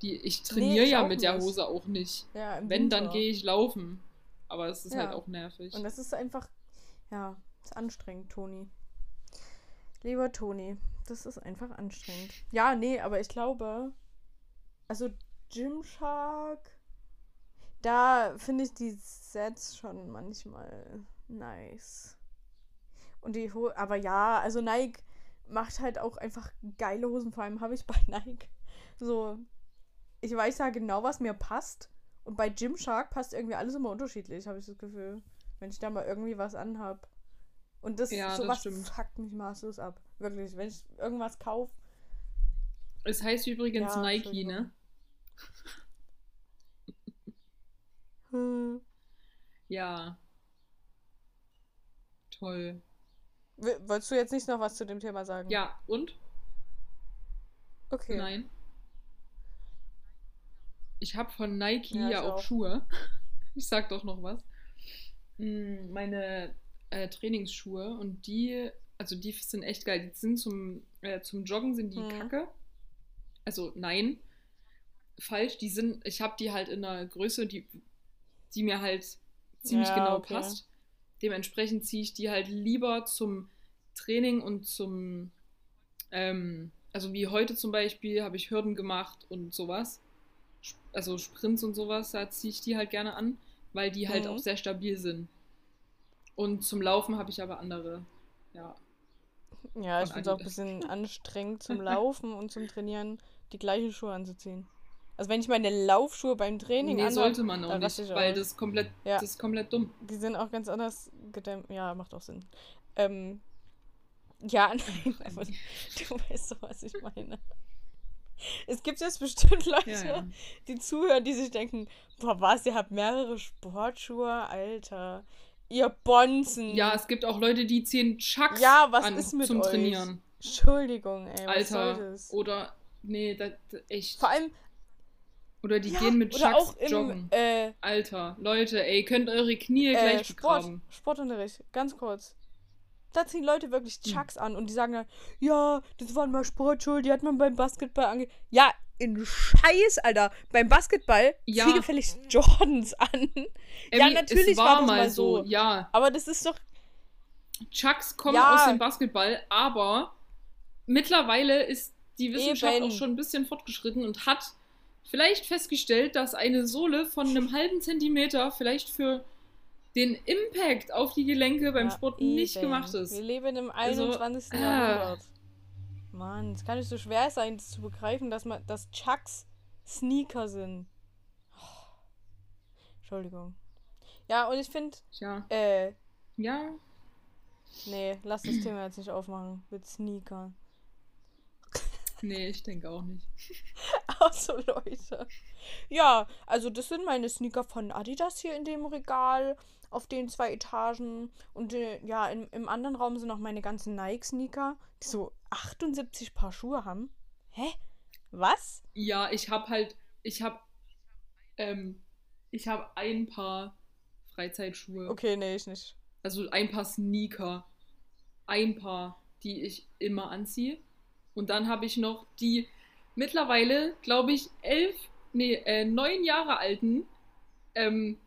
Die, ich trainiere ich ja mit der nicht. Hose auch nicht. Ja, Wenn, dann Winter. gehe ich laufen. Aber es ist Ja. halt auch nervig. Und das ist einfach, ja, ist anstrengend, Toni. Lieber Toni, das ist einfach anstrengend. Ja, nee, aber ich glaube, also Gymshark, da finde ich die Sets schon manchmal nice. Und die, Ho aber ja, also Nike macht halt auch einfach geile Hosen, vor allem habe ich bei Nike so, ich weiß ja genau, was mir passt. Und bei Gymshark passt irgendwie alles immer unterschiedlich, habe ich das Gefühl. Wenn ich da mal irgendwie was anhab. Und das, Ja, das sowas stimmt. fuckt mich maßlos ab. Wirklich. Wenn ich irgendwas kaufe. Es heißt übrigens Ja, Nike, ne? Hm. Ja. Toll. Wolltest du jetzt nicht noch was zu dem Thema sagen? Ja, und? Okay. Nein. Ich habe von Nike Ja, ja, auch, auch. Schuhe. ich sag doch noch was. Mm, Meine äh, Trainingsschuhe und die, also die sind echt geil. Die sind zum, äh, zum Joggen sind die Mhm. kacke. Also nein, falsch. Die sind, ich habe die halt in einer Größe, die, die mir halt ziemlich Ja, genau okay. passt. Dementsprechend ziehe ich die halt lieber zum Training und zum, ähm, also wie heute zum Beispiel, habe ich Hürden gemacht und sowas. Also Sprints und sowas, da ziehe ich die halt gerne an, weil die halt Mhm. auch sehr stabil sind. Und zum Laufen habe ich aber andere. Ja. Ja, ich finde es auch ein bisschen anstrengend zum Laufen und zum Trainieren die gleichen Schuhe anzuziehen. Also wenn ich meine Laufschuhe beim Training Nee, anhab, sollte man auch nicht, ich weil das komplett, Ja. das ist komplett dumm. Die sind auch ganz anders gedämmt. Ja, macht auch Sinn. Ähm, ja, nein, aber du weißt doch, was ich meine. Es gibt jetzt bestimmt Leute, Ja, ja. die zuhören, die sich denken, boah, was, ihr habt mehrere Sportschuhe? Alter, ihr Bonzen. Ja, es gibt auch Leute, die ziehen Chucks Ja, was an ist mit zum euch? Trainieren. Entschuldigung, ey, was Alter. Oder, nee, das, echt. Vor allem, Oder die ja, gehen mit Chucks auch im, joggen. äh, Alter, Leute, ey, könnt eure Knie äh, gleich Sport, begraben. Sportunterricht, ganz kurz. Da ziehen Leute wirklich Hm. Chucks an und die sagen dann, ja, das waren mal Sportschuhe, die hat man beim Basketball ange... Ja, in Scheiß, Alter. Beim Basketball Ja. zieh gefälligst Jordans an. ja, Emmy, natürlich war, war das mal so. so. Ja, Aber das ist doch... Chucks kommen Ja. aus dem Basketball, aber mittlerweile ist die Wissenschaft Eben. auch schon ein bisschen fortgeschritten und hat vielleicht festgestellt, dass eine Sohle von einem halben Zentimeter vielleicht für den Impact auf die Gelenke beim Ja, Sport nicht eben. gemacht ist. Wir leben im Also, 21. ah. Jahrhundert. Mann, es kann nicht so schwer sein, das zu begreifen, dass man, dass Chucks Sneaker sind. Oh. Entschuldigung. Ja, und ich finde, Tja, äh, ja, nee, lass das Thema jetzt nicht aufmachen mit Sneakern. nee, ich denke auch nicht. Also Leute. Ja, also das sind meine Sneaker von Adidas hier in dem Regal auf den zwei Etagen. Und äh, ja, im, im anderen Raum sind noch meine ganzen Nike-Sneaker, die so 78 Paar Schuhe haben. Hä? Was? Ja, ich habe halt, ich habe, ähm, ich habe ein paar Freizeitschuhe. Okay, nee, ich nicht. Also ein paar Sneaker. Ein paar, die ich immer anziehe. Und dann habe ich noch die mittlerweile, glaube ich, elf, nee, äh, neun Jahre alten ähm,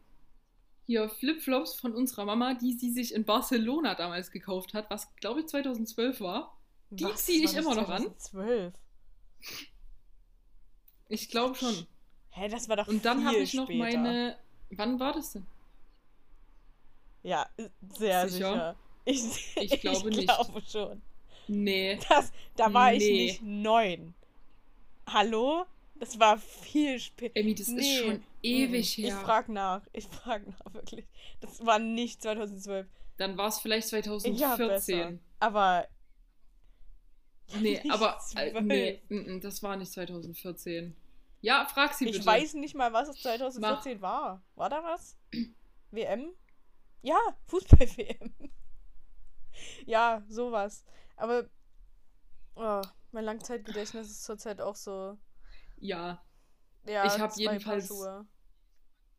hier Flipflops von unserer Mama, die sie sich in Barcelona damals gekauft hat, was glaube ich 2012 war. Die Was? zieh ich immer noch an. 2012? Ich glaube schon. Hä, das war doch Und dann habe ich noch später. meine. Wann war das denn? Ja, sehr Sicher? sicher. Ich, Ich glaube nicht. glaube schon. Nee. Das, da war ich Nee. nicht neun. Hallo? Das war viel später. Emmy, das ist Nee. schon ewig Mhm. her. Ich frag nach. Ich frag nach, wirklich. Das war nicht 2012. Dann war es vielleicht Ja, 2014. besser. Aber. Nee, aber äh, 12. nee, mm, mm, das war nicht 2014. Ja, frag sie bitte. Ich weiß nicht mal, was es 2014 war. War da was? WM? Ja, Fußball-WM. ja, sowas. Aber. Oh, mein Langzeitgedächtnis ist zurzeit auch so. Ja, Ja, Ich hab zwei jedenfalls- Paar Schuhe.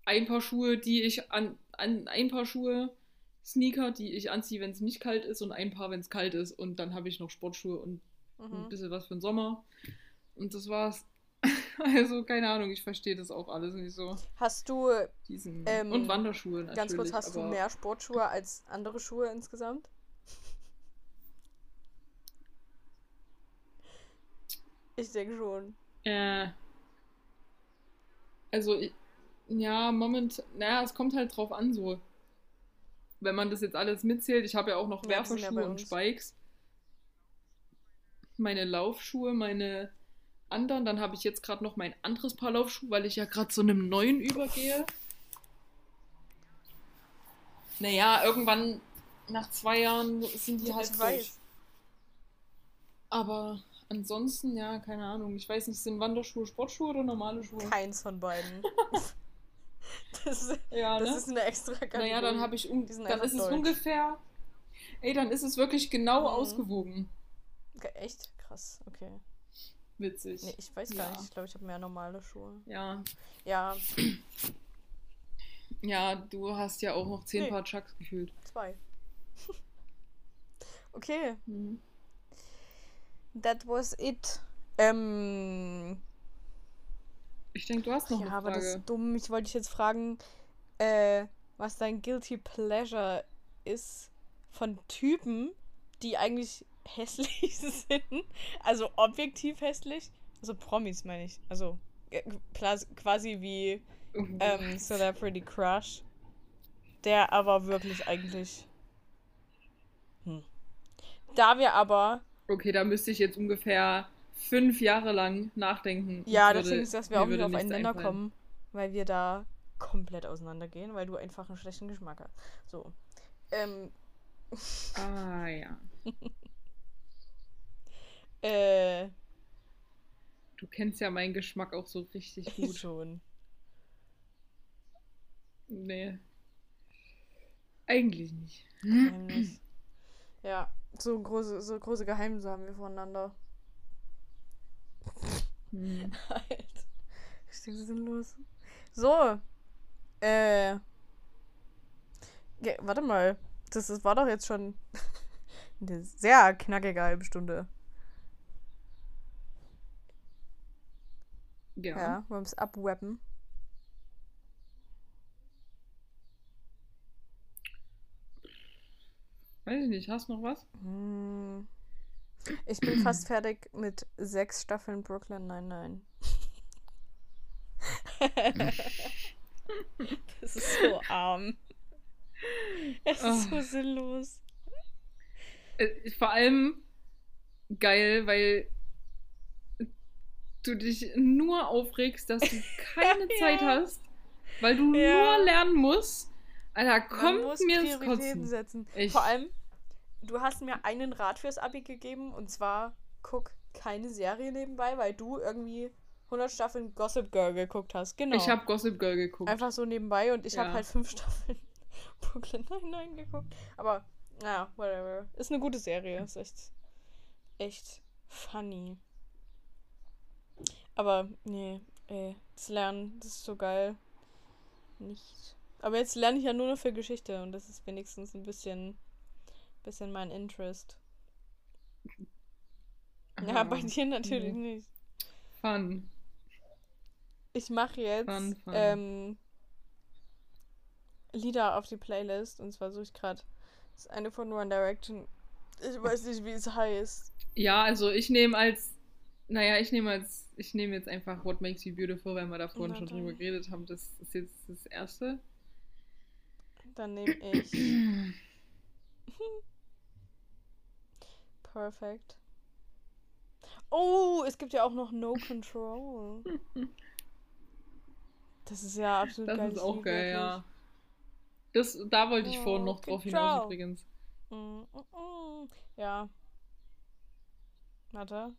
Ein paar Schuhe, die ich an, an ein paar Schuhe, Sneaker, die ich anziehe, wenn es nicht kalt ist und ein paar, wenn es kalt ist und dann habe ich noch Sportschuhe und ein Mhm. bisschen was für den Sommer und das war's. Also keine Ahnung, ich verstehe das auch alles nicht so. Hast du, Diesen Ähm, und Wanderschuhe natürlich. ganz kurz, hast du mehr Sportschuhe als andere Schuhe insgesamt? Ich denke schon. Äh, also, ich- ja, moment, naja, es kommt halt drauf an, so. Wenn man das jetzt alles mitzählt, ich habe ja auch noch Ja, Werferschuhe und. Spikes. Meine Laufschuhe, meine anderen, dann habe ich jetzt gerade noch mein anderes Paar Laufschuhe, weil ich ja gerade zu einem neuen übergehe. Naja, irgendwann nach zwei Jahren sind die halt durch. Aber ansonsten, ja, keine Ahnung. Ich weiß nicht, sind Wanderschuhe Sportschuhe oder normale Schuhe? Keins von beiden. das, Ja, das ne? ist eine extra Kategorie. naja, dann habe ich un Die sind dann ist es deutsch. ungefähr. Ey, dann ist es wirklich genau Mhm. ausgewogen. Echt? Krass, okay. Witzig. Nee, ich weiß gar Ja. nicht. Ich glaube, ich habe mehr normale Schuhe. Ja. Ja. Ja, du hast ja auch noch zehn Nee. Paar Chucks gefühlt. Zwei. okay, Mhm. that was it. Ähm, Ich denke, du hast noch ja, eine aber das Frage. ist dumm. Ich wollte dich jetzt fragen, äh, was dein Guilty Pleasure ist von Typen, die eigentlich hässlich sind. Also objektiv hässlich. Also Promis meine ich. Also äh, quasi wie ähm, Celebrity Crush. Der aber wirklich eigentlich. Hm. Da wir aber. Okay, da müsste ich jetzt ungefähr fünf Jahre lang nachdenken. Ja, Würde- deswegen ist, dass wir auch nicht würde auf nichts einen Nenner kommen, weil wir da komplett auseinandergehen, weil du einfach einen schlechten Geschmack hast. So. Ähm, Ah, ja. äh, Du kennst ja meinen Geschmack auch so richtig gut. schon. Nee. Eigentlich nicht. Geheimnis. Ja, so große, so große Geheimnisse haben wir voneinander. Hm. Alter. Richtig sinnlos. So. Äh. Ja, warte mal. Das, das war doch jetzt schon eine sehr knackige halbe Stunde. Ja. Ja, wollen wir es abwebben? Weiß ich nicht, hast du noch was? Hm. Ich bin fast fertig mit sechs Staffeln Brooklyn Nine-Nine. das ist so arm. Es ist so Oh. sinnlos. Äh, Vor allem geil, weil du dich nur aufregst, dass du keine Ja. Zeit hast, weil du Ja. nur lernen musst. Alter, Man kommt muss mir das Kotzen. setzen. Ich- Vor allem, du hast mir einen Rat fürs Abi gegeben und zwar guck keine Serie nebenbei, weil du irgendwie 100 Staffeln Gossip Girl geguckt hast. Genau. Ich habe Gossip Girl geguckt. Einfach so nebenbei und ich habe Ja. halt fünf Staffeln Brooklyn Nine-Nine geguckt. Aber, naja, whatever. Ist eine gute Serie. Ist echt, echt funny. Aber, nee, ey, das Lernen, das ist so geil. Nicht. Aber jetzt lerne ich ja nur noch für Geschichte und das ist wenigstens ein bisschen, bisschen mein Interest. Ja, Ah, bei dir natürlich nee. nicht. Fun. Ich mache jetzt Fun, fun. Ähm, Lieder auf die Playlist und zwar suche ich gerade das eine von One Direction. Ich weiß nicht, wie es heißt. Ja, also ich nehme als, naja, ich nehme als, ich nehme jetzt einfach What Makes You Beautiful, weil wir da vorhin Na schon drüber geredet haben. Das ist jetzt das erste. Dann nehme ich Perfect. Oh, es gibt ja auch noch No Control. Das ist ja absolut Das geiles ist auch geil, wirklich. ja. Das, da wollte ich vorhin Oh, noch drauf Control. hinaus übrigens. Mm, mm, mm. Ja. Warte.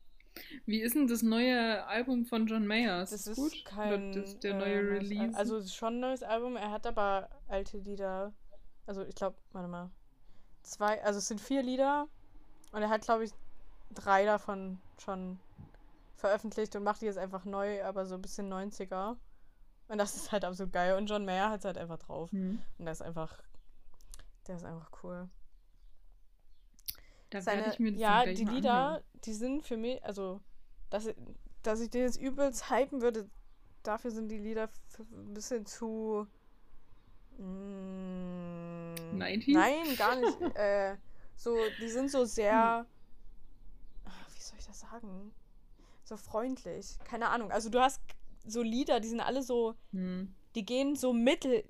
Wie ist denn das neue Album von John Mayer? Das ist gut? kein. Oder das, der äh, neue Al- Release? Also es ist schon ein neues Album. Er hat aber alte Lieder. Also ich glaube, warte mal. Zwei, also es sind vier Lieder. Und er hat, glaube ich, drei davon schon veröffentlicht und macht die jetzt einfach neu, aber so ein bisschen 90er. Und das ist halt absolut geil. Und John Mayer hat es halt einfach drauf. Hm. Und der ist einfach. Der ist einfach cool. Da Seine, ich mir das ja, die Lieder, anhören. die sind für mich, also, dass, dass ich den jetzt übelst hypen würde, dafür sind die Lieder ein bisschen zu. Mm, 90s? Nein, gar nicht. äh, so, die sind so sehr. Ah, Wie soll ich das sagen? So freundlich. Keine Ahnung. Also, du hast so Lieder, die sind alle so. Hm. Die gehen so mittel.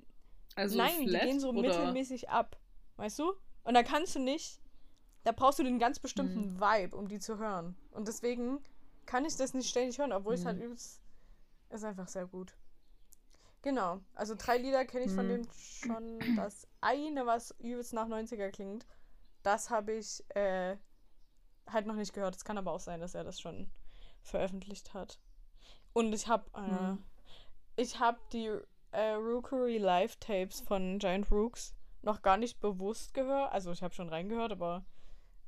Also Nein, flat, die gehen so oder? mittelmäßig ab. Weißt du? Und da kannst du nicht. Da brauchst du den ganz bestimmten Hm. Vibe, um die zu hören. Und deswegen kann ich das nicht ständig hören, obwohl es halt Hm. übelst. Ist einfach sehr gut. Genau. Also drei Lieder kenne ich von Hm. dem schon. Das eine, was übelst nach 90er klingt, das habe ich äh, halt noch nicht gehört. Es kann aber auch sein, dass er das schon veröffentlicht hat. Und ich habe äh, Hm. ich habe die äh, Rookery Live Tapes von Giant Rooks noch gar nicht bewusst gehört. Also ich habe schon reingehört, aber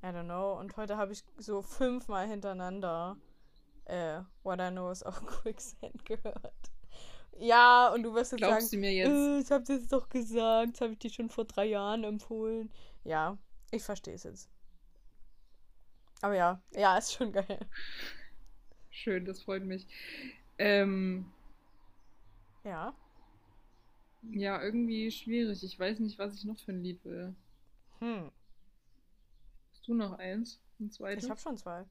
I don't know. Und heute habe ich so fünfmal hintereinander äh, What I Know is auch Quicksand gehört. Ja, und du wirst jetzt Glaubst sagen, du mir jetzt? äh, ich hab's jetzt doch gesagt, das habe ich dir schon vor drei Jahren empfohlen. Ja, ich verstehe es jetzt. Aber ja, ja, ist schon geil. Schön, das freut mich. Ähm, Ja. ja, irgendwie schwierig. Ich weiß nicht, was ich noch für ein Lied will. Hm. Hast du noch eins? Ein zweites? Ich habe schon zwei.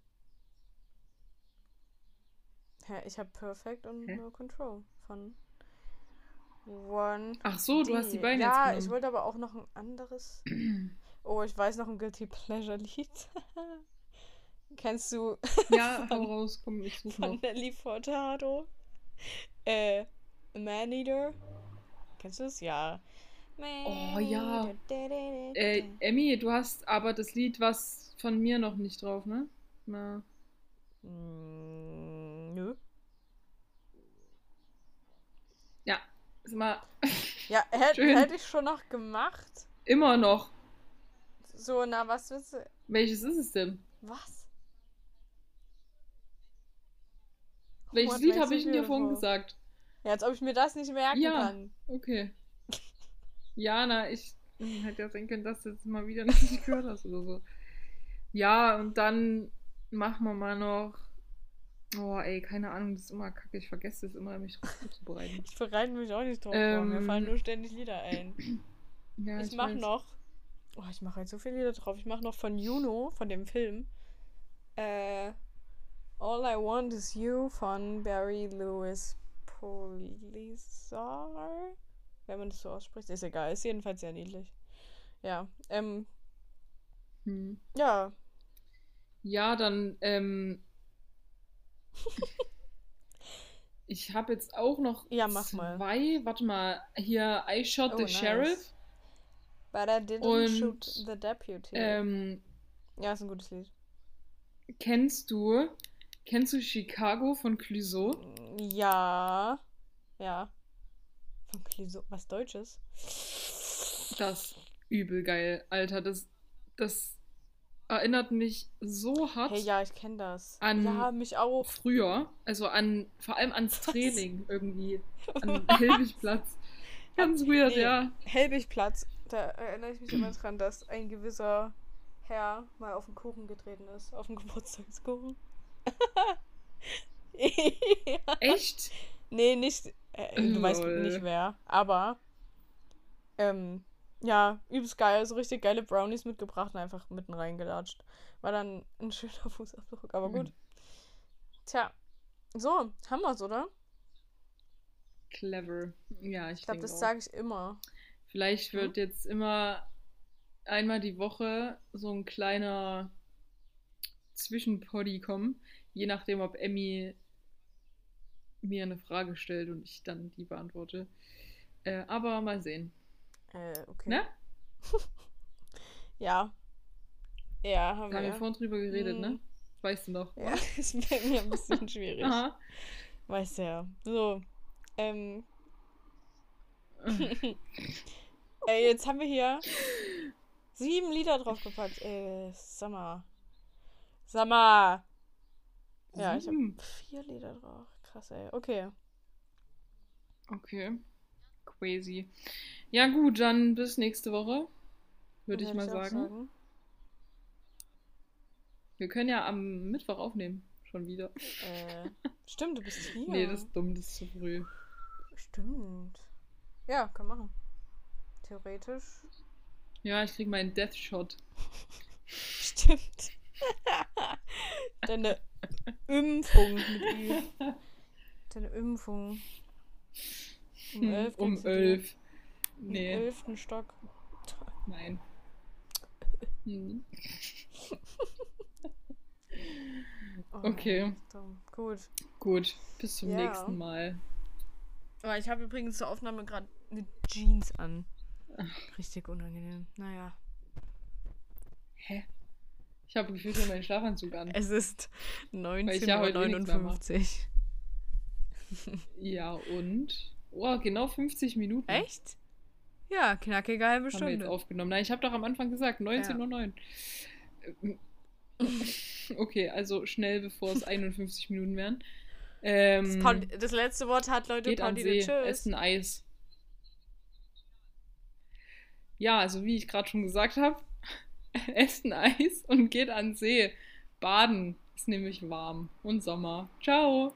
Hä, ich habe Perfect und Hä? No Control von One. Ach so, du hast die beiden Ja, jetzt ich genommen. wollte aber auch noch ein anderes. Oh, ich weiß noch ein Guilty Pleasure Lied. Kennst du Ja, hau raus, komm, ich suche von noch. Nelly Furtado? Äh, Man Eater? Kennst du es? Ja. Oh, ja. Äh, Emmy, du hast aber das Lied, was von mir noch nicht drauf, ne? Na, Mm, Nö. ja, ist mal Ja, hätte hätt ich schon noch gemacht. immer noch. So, na, was willst du? Welches ist es denn? Was? Welches What Lied habe ich denn dir vorhin gesagt? Ja, als ob ich mir das nicht merken Ja. kann. Okay. Ja, na, ich hätte ja sein können, dass du jetzt mal wieder nicht gehört hast oder so. Ja, und dann machen wir mal noch. Oh, ey, keine Ahnung, das ist immer kacke. Ich vergesse es immer, mich drauf vorzubereiten. Ich bereite mich auch nicht drauf vor. Mir Ähm, fallen nur ständig Lieder ein. Ja, ich mach weiß. noch. Oh, ich mache halt so viele Lieder drauf. Ich mache noch von Juno, von dem Film. Äh, All I Want Is You von Barry Lewis Polisar. Wenn man das so ausspricht, ist egal. Ist jedenfalls sehr niedlich. Ja, ähm, Hm. ja. Ja, dann, ähm. ich habe jetzt auch noch Ja, mach mal. zwei. Warte mal, hier I Shot Oh, the nice. Sheriff. But I didn't Und, shoot the deputy. Ähm, ja, ist ein gutes Lied. kennst du, kennst du Chicago von Clouseau? Ja. Ja. Von Clouseau. Was Deutsches? Das übel geil, Alter. Das, das erinnert mich so hart Hey, ja, ich kenne das. An- ja, mich auch. früher, also an vor allem ans Training irgendwie, an Helwigplatz. Ganz weird, Nee. ja. Helbigplatz. Da erinnere ich mich immer dran, dass ein gewisser Herr mal auf den Kuchen getreten ist. Auf den Geburtstagskuchen. ja. Echt? Nee, nicht. Äh, du weißt Lol. nicht wer. Aber. Ähm, ja, übelst geil. So richtig geile Brownies mitgebracht und einfach mitten reingelatscht. War dann ein schöner Fußabdruck, aber gut. Mhm. Tja. So, haben wir's, oder? Clever. Ja, ich, Ich glaube, das sage ich immer. Vielleicht wird jetzt immer einmal die Woche so ein kleiner Zwischenpoddy kommen, je nachdem, ob Emmy mir eine Frage stellt und ich dann die beantworte. Äh, aber mal sehen. Äh, okay. Ne? Ja. Ja, haben Da haben wir wir. vorhin drüber geredet, Mhm. ne? Weißt du noch? Ja, ist bei mir ein bisschen schwierig. Aha. Weißt du ja. So. Ähm. Ey, jetzt haben wir hier sieben Lieder draufgepackt. Ey, sag mal. Sag mal. Ja, ich habe vier Lieder drauf. Krass, ey. Okay. Okay. Crazy. Ja, gut, dann bis nächste Woche. Würde ich mal auch sagen. Wir können ja am Mittwoch aufnehmen. Schon wieder. Äh, stimmt, du bist hier. Nee, das ist dumm, das ist zu früh. Stimmt. Ja, kann machen. Theoretisch. Ja, ich krieg meinen Death Shot. Stimmt. Deine Impfung mit. Deine Impfung. Um Hm, elf um elf. Im Nee, elften Stock. nein. Hm. Oh, Okay. Gut. Gut, bis zum Ja. nächsten Mal. Aber ich habe übrigens zur Aufnahme gerade eine Jeans an. Richtig unangenehm. Naja. Hä? Ich habe gefühlt nur meinen Schlafanzug an. Es ist ich ja heute eh nichts mehr mache. 19.59 Ja, und? Oh, genau 50 Minuten. Echt? Ja, knackige halbe Haben wir jetzt Stunde. aufgenommen. Nein, ich habe doch am Anfang gesagt, 19.09 Uhr. Okay, also schnell, bevor es 51 Minuten wären. Ähm, Das, das letzte Wort hat Leute geht an Pauline. Tschüss. esst ein Eis. Ja, also wie ich gerade schon gesagt habe, esst ein Eis und geht an See. Baden ist nämlich warm und Sommer. Ciao.